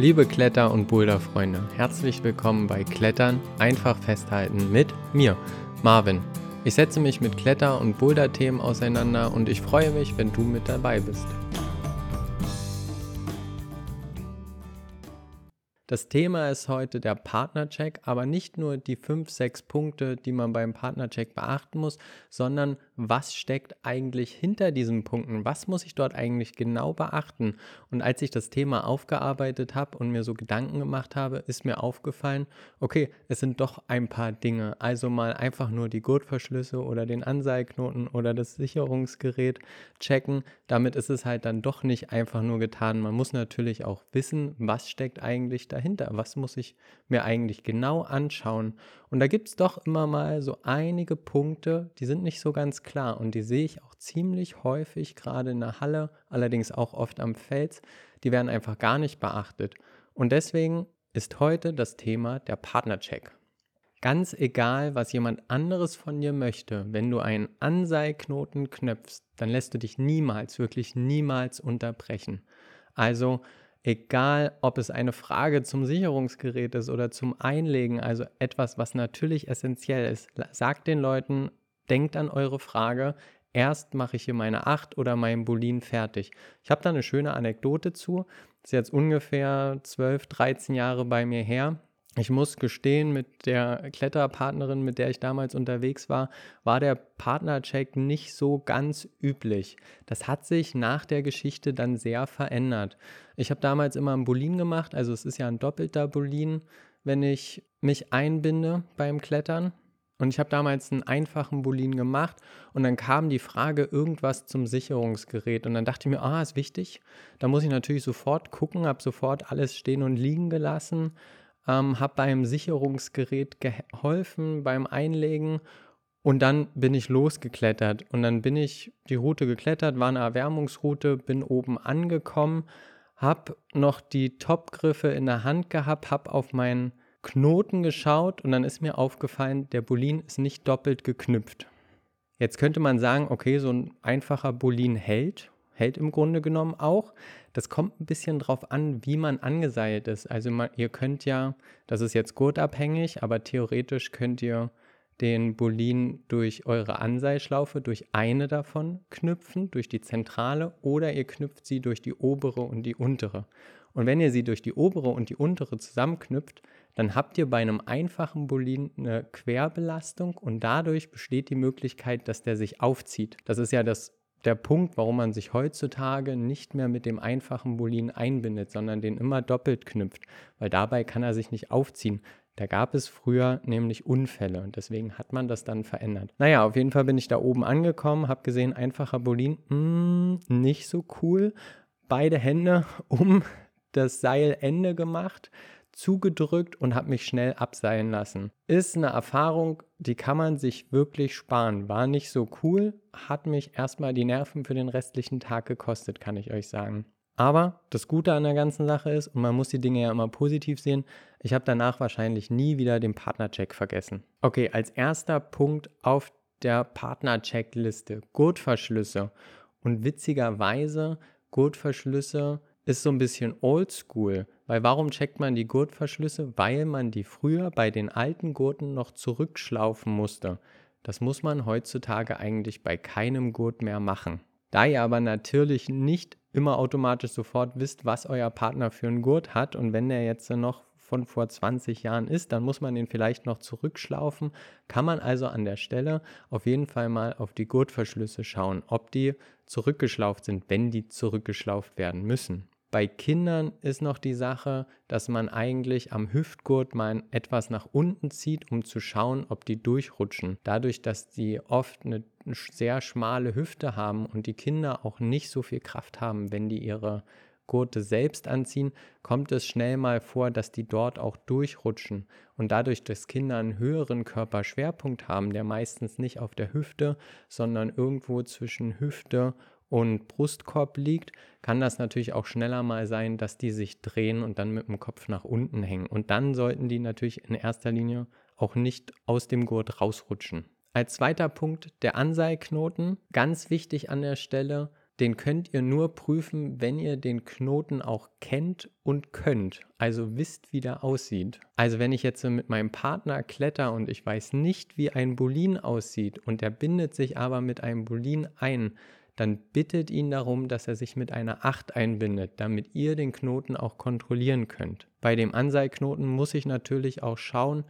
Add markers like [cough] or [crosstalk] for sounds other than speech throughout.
Liebe Kletter- und Boulderfreunde, herzlich willkommen bei Klettern einfach festhalten mit mir, Marvin. Ich setze mich mit Kletter- und Boulder-Themen auseinander und ich freue mich, wenn du mit dabei bist. Das Thema ist heute der Partnercheck, aber nicht nur die fünf, sechs Punkte, die man beim Partnercheck beachten muss, sondern was steckt eigentlich hinter diesen Punkten? Was muss ich dort eigentlich genau beachten? Und als ich das Thema aufgearbeitet habe und mir so Gedanken gemacht habe, ist mir aufgefallen, okay, es sind doch ein paar Dinge. Also mal einfach nur die Gurtverschlüsse oder den Anseilknoten oder das Sicherungsgerät checken. Damit ist es halt dann doch nicht einfach nur getan. Man muss natürlich auch wissen, was steckt eigentlich dahinter? Was muss ich mir eigentlich genau anschauen? Und da gibt es doch immer mal so einige Punkte, die sind nicht so ganz klar und die sehe ich auch ziemlich häufig, gerade in der Halle, allerdings auch oft am Fels. Die werden einfach gar nicht beachtet. Und deswegen ist heute das Thema der Partnercheck. Ganz egal, was jemand anderes von dir möchte, wenn du einen Anseilknoten knöpfst, dann lässt du dich niemals, wirklich niemals unterbrechen. Also Egal, ob es eine Frage zum Sicherungsgerät ist oder zum Einlegen, also etwas, was natürlich essentiell ist. Sagt den Leuten, denkt an eure Frage. Erst mache ich hier meine 8 oder meinen Bolin fertig. Ich habe da eine schöne Anekdote zu. Das ist jetzt ungefähr 12, 13 Jahre bei mir her. Ich muss gestehen, mit der Kletterpartnerin, mit der ich damals unterwegs war, war der Partnercheck nicht so ganz üblich. Das hat sich nach der Geschichte dann sehr verändert. Ich habe damals immer einen Bolin gemacht, also es ist ja ein doppelter Bolin, wenn ich mich einbinde beim Klettern. Und ich habe damals einen einfachen Bolin gemacht und dann kam die Frage irgendwas zum Sicherungsgerät und dann dachte ich mir, ah, ist wichtig. Da muss ich natürlich sofort gucken, habe sofort alles stehen und liegen gelassen ähm, habe beim Sicherungsgerät geholfen, beim Einlegen und dann bin ich losgeklettert. Und dann bin ich die Route geklettert, war eine Erwärmungsroute, bin oben angekommen, habe noch die Topgriffe in der Hand gehabt, habe auf meinen Knoten geschaut und dann ist mir aufgefallen, der Bolin ist nicht doppelt geknüpft. Jetzt könnte man sagen, okay, so ein einfacher Bolin hält hält im Grunde genommen auch. Das kommt ein bisschen drauf an, wie man angeseilt ist. Also man, ihr könnt ja, das ist jetzt gurtabhängig, aber theoretisch könnt ihr den Bolin durch eure Anseilschlaufe, durch eine davon knüpfen, durch die zentrale, oder ihr knüpft sie durch die obere und die untere. Und wenn ihr sie durch die obere und die untere zusammenknüpft, dann habt ihr bei einem einfachen Bolin eine Querbelastung und dadurch besteht die Möglichkeit, dass der sich aufzieht. Das ist ja das der Punkt, warum man sich heutzutage nicht mehr mit dem einfachen Bolin einbindet, sondern den immer doppelt knüpft, weil dabei kann er sich nicht aufziehen. Da gab es früher nämlich Unfälle und deswegen hat man das dann verändert. Naja, auf jeden Fall bin ich da oben angekommen, habe gesehen, einfacher Bolin, mh, hm, nicht so cool. Beide Hände [laughs] um das Seilende gemacht, zugedrückt und habe mich schnell abseilen lassen. Ist eine Erfahrung, die kann man sich wirklich sparen. War nicht so cool, hat mich erstmal die Nerven für den restlichen Tag gekostet, kann ich euch sagen. Aber das Gute an der ganzen Sache ist, und man muss die Dinge ja immer positiv sehen, ich habe danach wahrscheinlich nie wieder den Partnercheck vergessen. Okay, als erster Punkt auf der Partnercheckliste Gurtverschlüsse. Und witzigerweise, Gurtverschlüsse ist so ein bisschen oldschool, weil warum checkt man die Gurtverschlüsse? Weil man die früher bei den alten Gurten noch zurückschlaufen musste. Das muss man heutzutage eigentlich bei keinem Gurt mehr machen. Da ihr aber natürlich nicht immer automatisch sofort wisst, was euer Partner für einen Gurt hat und wenn der jetzt noch von vor 20 Jahren ist, dann muss man den vielleicht noch zurückschlaufen. Kann man also an der Stelle auf jeden Fall mal auf die Gurtverschlüsse schauen, ob die zurückgeschlauft sind, wenn die zurückgeschlauft werden müssen. Bei Kindern ist noch die Sache, dass man eigentlich am Hüftgurt mal etwas nach unten zieht, um zu schauen, ob die durchrutschen. Dadurch, dass die oft eine sehr schmale Hüfte haben und die Kinder auch nicht so viel Kraft haben, wenn die ihre Gurte selbst anziehen, kommt es schnell mal vor, dass die dort auch durchrutschen. Und dadurch, dass Kinder einen höheren Körperschwerpunkt haben, der meistens nicht auf der Hüfte, sondern irgendwo zwischen Hüfte und Brustkorb liegt, kann das natürlich auch schneller mal sein, dass die sich drehen und dann mit dem Kopf nach unten hängen. Und dann sollten die natürlich in erster Linie auch nicht aus dem Gurt rausrutschen. Als zweiter Punkt der Anseilknoten. Ganz wichtig an der Stelle, den könnt ihr nur prüfen, wenn ihr den Knoten auch kennt und könnt, also wisst, wie der aussieht. Also wenn ich jetzt mit meinem Partner kletter und ich weiß nicht, wie ein Bolin aussieht und der bindet sich aber mit einem Bolin ein, dann bittet ihn darum, dass er sich mit einer 8 einbindet, damit ihr den Knoten auch kontrollieren könnt. Bei dem Anseilknoten muss ich natürlich auch schauen,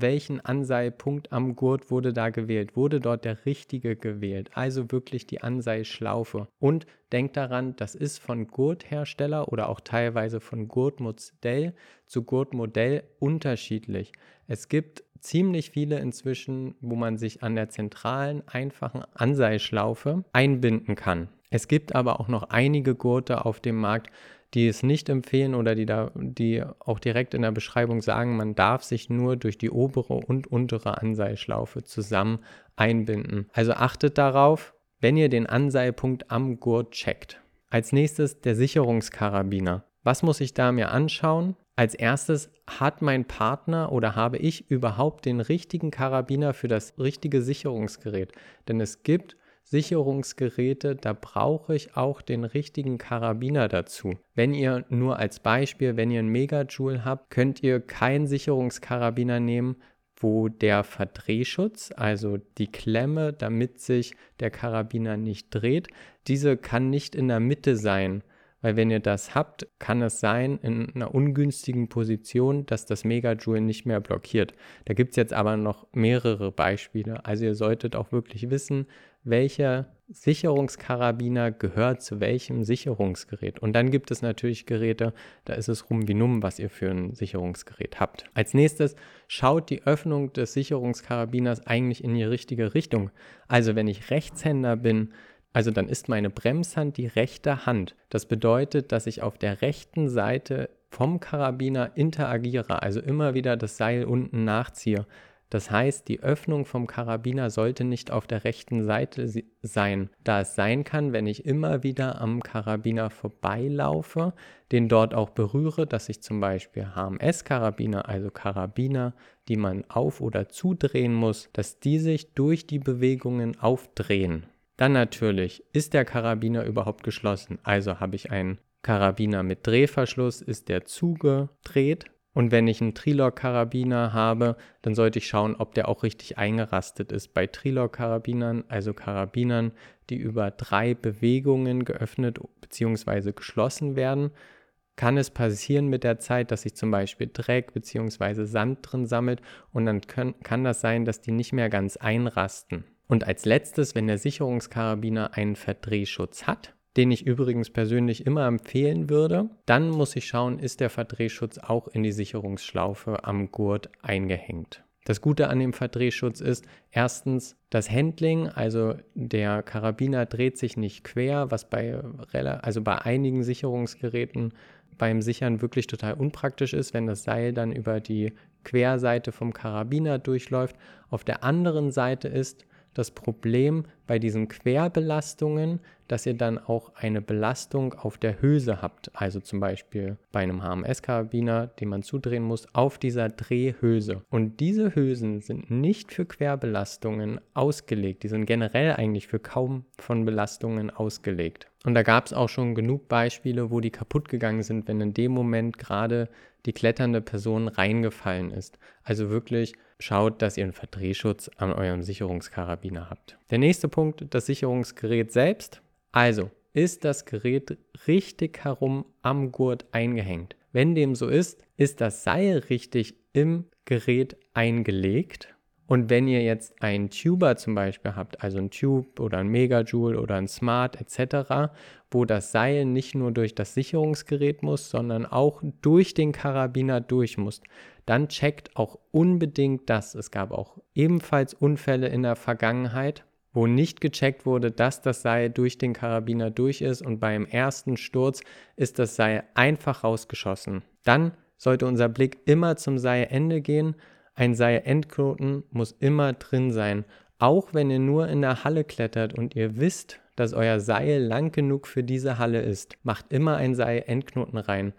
welchen Anseilpunkt am Gurt wurde da gewählt? Wurde dort der richtige gewählt? Also wirklich die Anseilschlaufe. Und denkt daran, das ist von Gurthersteller oder auch teilweise von Gurtmodell zu Gurtmodell unterschiedlich. Es gibt ziemlich viele inzwischen, wo man sich an der zentralen, einfachen Anseilschlaufe einbinden kann. Es gibt aber auch noch einige Gurte auf dem Markt, die es nicht empfehlen oder die da, die auch direkt in der Beschreibung sagen, man darf sich nur durch die obere und untere Anseilschlaufe zusammen einbinden. Also achtet darauf, wenn ihr den Anseilpunkt am Gurt checkt. Als nächstes der Sicherungskarabiner. Was muss ich da mir anschauen? Als erstes hat mein Partner oder habe ich überhaupt den richtigen Karabiner für das richtige Sicherungsgerät? Denn es gibt Sicherungsgeräte, da brauche ich auch den richtigen Karabiner dazu. Wenn ihr nur als Beispiel, wenn ihr einen Megajoule habt, könnt ihr keinen Sicherungskarabiner nehmen, wo der Verdrehschutz, also die Klemme, damit sich der Karabiner nicht dreht, diese kann nicht in der Mitte sein. Weil wenn ihr das habt, kann es sein in einer ungünstigen Position, dass das Megajoule nicht mehr blockiert. Da gibt es jetzt aber noch mehrere Beispiele. Also ihr solltet auch wirklich wissen, welcher Sicherungskarabiner gehört zu welchem Sicherungsgerät. Und dann gibt es natürlich Geräte, da ist es rum wie numm, was ihr für ein Sicherungsgerät habt. Als nächstes schaut die Öffnung des Sicherungskarabiners eigentlich in die richtige Richtung. Also wenn ich Rechtshänder bin, also dann ist meine Bremshand die rechte Hand. Das bedeutet, dass ich auf der rechten Seite vom Karabiner interagiere, also immer wieder das Seil unten nachziehe. Das heißt, die Öffnung vom Karabiner sollte nicht auf der rechten Seite sein, da es sein kann, wenn ich immer wieder am Karabiner vorbeilaufe, den dort auch berühre, dass ich zum Beispiel HMS-Karabiner, also Karabiner, die man auf- oder zudrehen muss, dass die sich durch die Bewegungen aufdrehen. Dann natürlich, ist der Karabiner überhaupt geschlossen? Also habe ich einen Karabiner mit Drehverschluss, ist der zugedreht und wenn ich einen Trilog-Karabiner habe, dann sollte ich schauen, ob der auch richtig eingerastet ist. Bei Trilog-Karabinern, also Karabinern, die über drei Bewegungen geöffnet bzw. geschlossen werden, kann es passieren mit der Zeit, dass sich zum Beispiel Dreck bzw. Sand drin sammelt und dann können, kann das sein, dass die nicht mehr ganz einrasten. Und als letztes, wenn der Sicherungskarabiner einen Verdrehschutz hat, den ich übrigens persönlich immer empfehlen würde. Dann muss ich schauen, ist der Verdrehschutz auch in die Sicherungsschlaufe am Gurt eingehängt. Das Gute an dem Verdrehschutz ist erstens das Handling, also der Karabiner dreht sich nicht quer, was bei, also bei einigen Sicherungsgeräten beim Sichern wirklich total unpraktisch ist, wenn das Seil dann über die Querseite vom Karabiner durchläuft. Auf der anderen Seite ist, das Problem bei diesen Querbelastungen, dass ihr dann auch eine Belastung auf der Hülse habt. Also zum Beispiel bei einem HMS-Karabiner, den man zudrehen muss, auf dieser Drehhülse. Und diese Hülsen sind nicht für Querbelastungen ausgelegt. Die sind generell eigentlich für kaum von Belastungen ausgelegt. Und da gab es auch schon genug Beispiele, wo die kaputt gegangen sind, wenn in dem Moment gerade die kletternde Person reingefallen ist. Also wirklich schaut, dass ihr einen Verdrehschutz an eurem Sicherungskarabiner habt. Der nächste Punkt, das Sicherungsgerät selbst. Also, ist das Gerät richtig herum am Gurt eingehängt? Wenn dem so ist, ist das Seil richtig im Gerät eingelegt und wenn ihr jetzt einen Tuber zum Beispiel habt, also ein Tube oder ein Megajoule oder ein Smart etc., wo das Seil nicht nur durch das Sicherungsgerät muss, sondern auch durch den Karabiner durch muss, dann checkt auch unbedingt das. Es gab auch ebenfalls Unfälle in der Vergangenheit, wo nicht gecheckt wurde, dass das Seil durch den Karabiner durch ist und beim ersten Sturz ist das Seil einfach rausgeschossen. Dann sollte unser Blick immer zum Seilende gehen ein Seilendknoten muss immer drin sein, auch wenn ihr nur in der Halle klettert und ihr wisst, dass euer Seil lang genug für diese Halle ist. Macht immer ein Seilendknoten rein.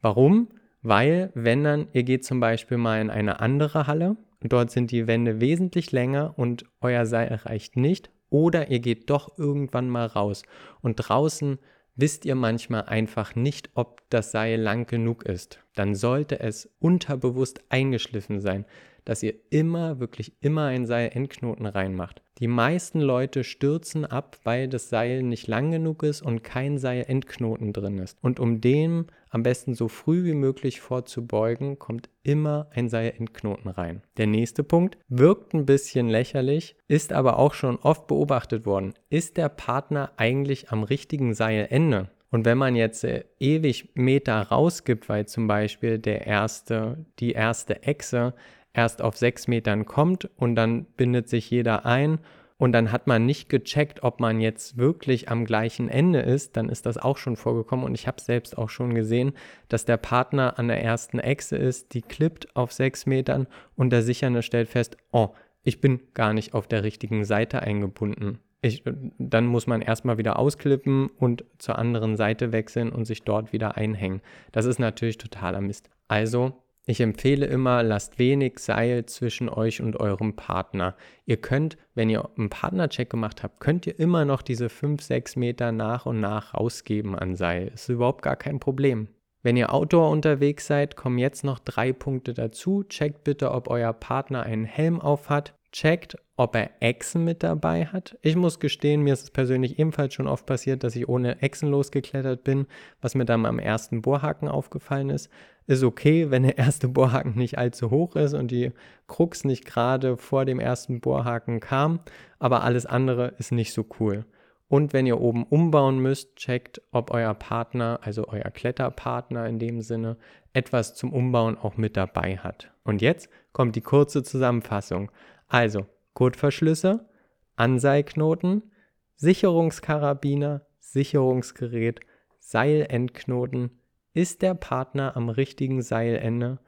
Warum? Weil, wenn dann, ihr geht zum Beispiel mal in eine andere Halle, dort sind die Wände wesentlich länger und euer Seil reicht nicht, Oder ihr geht doch irgendwann mal raus und draußen wisst ihr manchmal einfach nicht, ob das Seil lang genug ist. Dann sollte es unterbewusst eingeschliffen sein, dass ihr immer, wirklich immer ein Seilendknoten reinmacht. Die meisten Leute stürzen ab, weil das Seil nicht lang genug ist und kein Seilendknoten drin ist. Und um dem am besten so früh wie möglich vorzubeugen, kommt immer ein Seilendknoten rein. Der nächste Punkt wirkt ein bisschen lächerlich, ist aber auch schon oft beobachtet worden. Ist der Partner eigentlich am richtigen Seilende? Und wenn man jetzt äh, ewig Meter rausgibt, weil zum Beispiel der erste, die erste Echse erst auf sechs Metern kommt und dann bindet sich jeder ein und dann hat man nicht gecheckt, ob man jetzt wirklich am gleichen Ende ist, dann ist das auch schon vorgekommen und ich habe selbst auch schon gesehen, dass der Partner an der ersten Echse ist, die klippt auf sechs Metern und der Sichernde stellt fest, oh, ich bin gar nicht auf der richtigen Seite eingebunden. Ich, dann muss man erstmal wieder ausklippen und zur anderen Seite wechseln und sich dort wieder einhängen. Das ist natürlich totaler Mist. Also ich empfehle immer, lasst wenig Seil zwischen euch und eurem Partner. Ihr könnt, wenn ihr einen Partnercheck gemacht habt, könnt ihr immer noch diese 5, 6 Meter nach und nach rausgeben an Seil. Ist überhaupt gar kein Problem. Wenn ihr Outdoor unterwegs seid, kommen jetzt noch drei Punkte dazu. Checkt bitte, ob euer Partner einen Helm auf hat checkt, ob er Echsen mit dabei hat. Ich muss gestehen, mir ist es persönlich ebenfalls schon oft passiert, dass ich ohne Echsen losgeklettert bin, was mir dann am ersten Bohrhaken aufgefallen ist. Ist okay, wenn der erste Bohrhaken nicht allzu hoch ist und die Krux nicht gerade vor dem ersten Bohrhaken kam, aber alles andere ist nicht so cool. Und wenn ihr oben umbauen müsst, checkt, ob euer Partner, also euer Kletterpartner in dem Sinne, etwas zum Umbauen auch mit dabei hat. Und jetzt kommt die kurze Zusammenfassung. Also Gurtverschlüsse, Anseilknoten, Sicherungskarabiner, Sicherungsgerät, Seilendknoten, ist der Partner am richtigen Seilende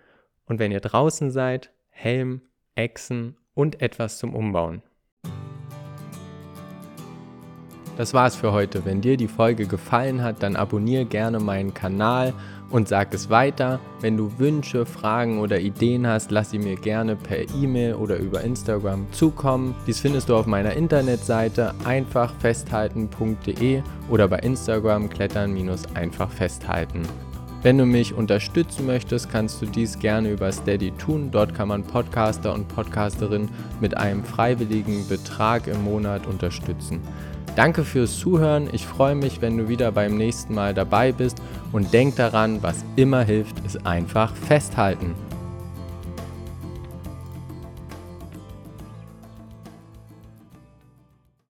und wenn ihr draußen seid, Helm, Echsen und etwas zum Umbauen. Das war's für heute. Wenn dir die Folge gefallen hat, dann abonniere gerne meinen Kanal und sag es weiter. Wenn du Wünsche, Fragen oder Ideen hast, lass sie mir gerne per E-Mail oder über Instagram zukommen. Dies findest du auf meiner Internetseite einfachfesthalten.de oder bei Instagram klettern-einfach festhalten. Wenn du mich unterstützen möchtest, kannst du dies gerne über Steady tun. Dort kann man Podcaster und Podcasterinnen mit einem freiwilligen Betrag im Monat unterstützen. Danke fürs Zuhören. Ich freue mich, wenn du wieder beim nächsten Mal dabei bist und denk daran, was immer hilft, ist einfach festhalten.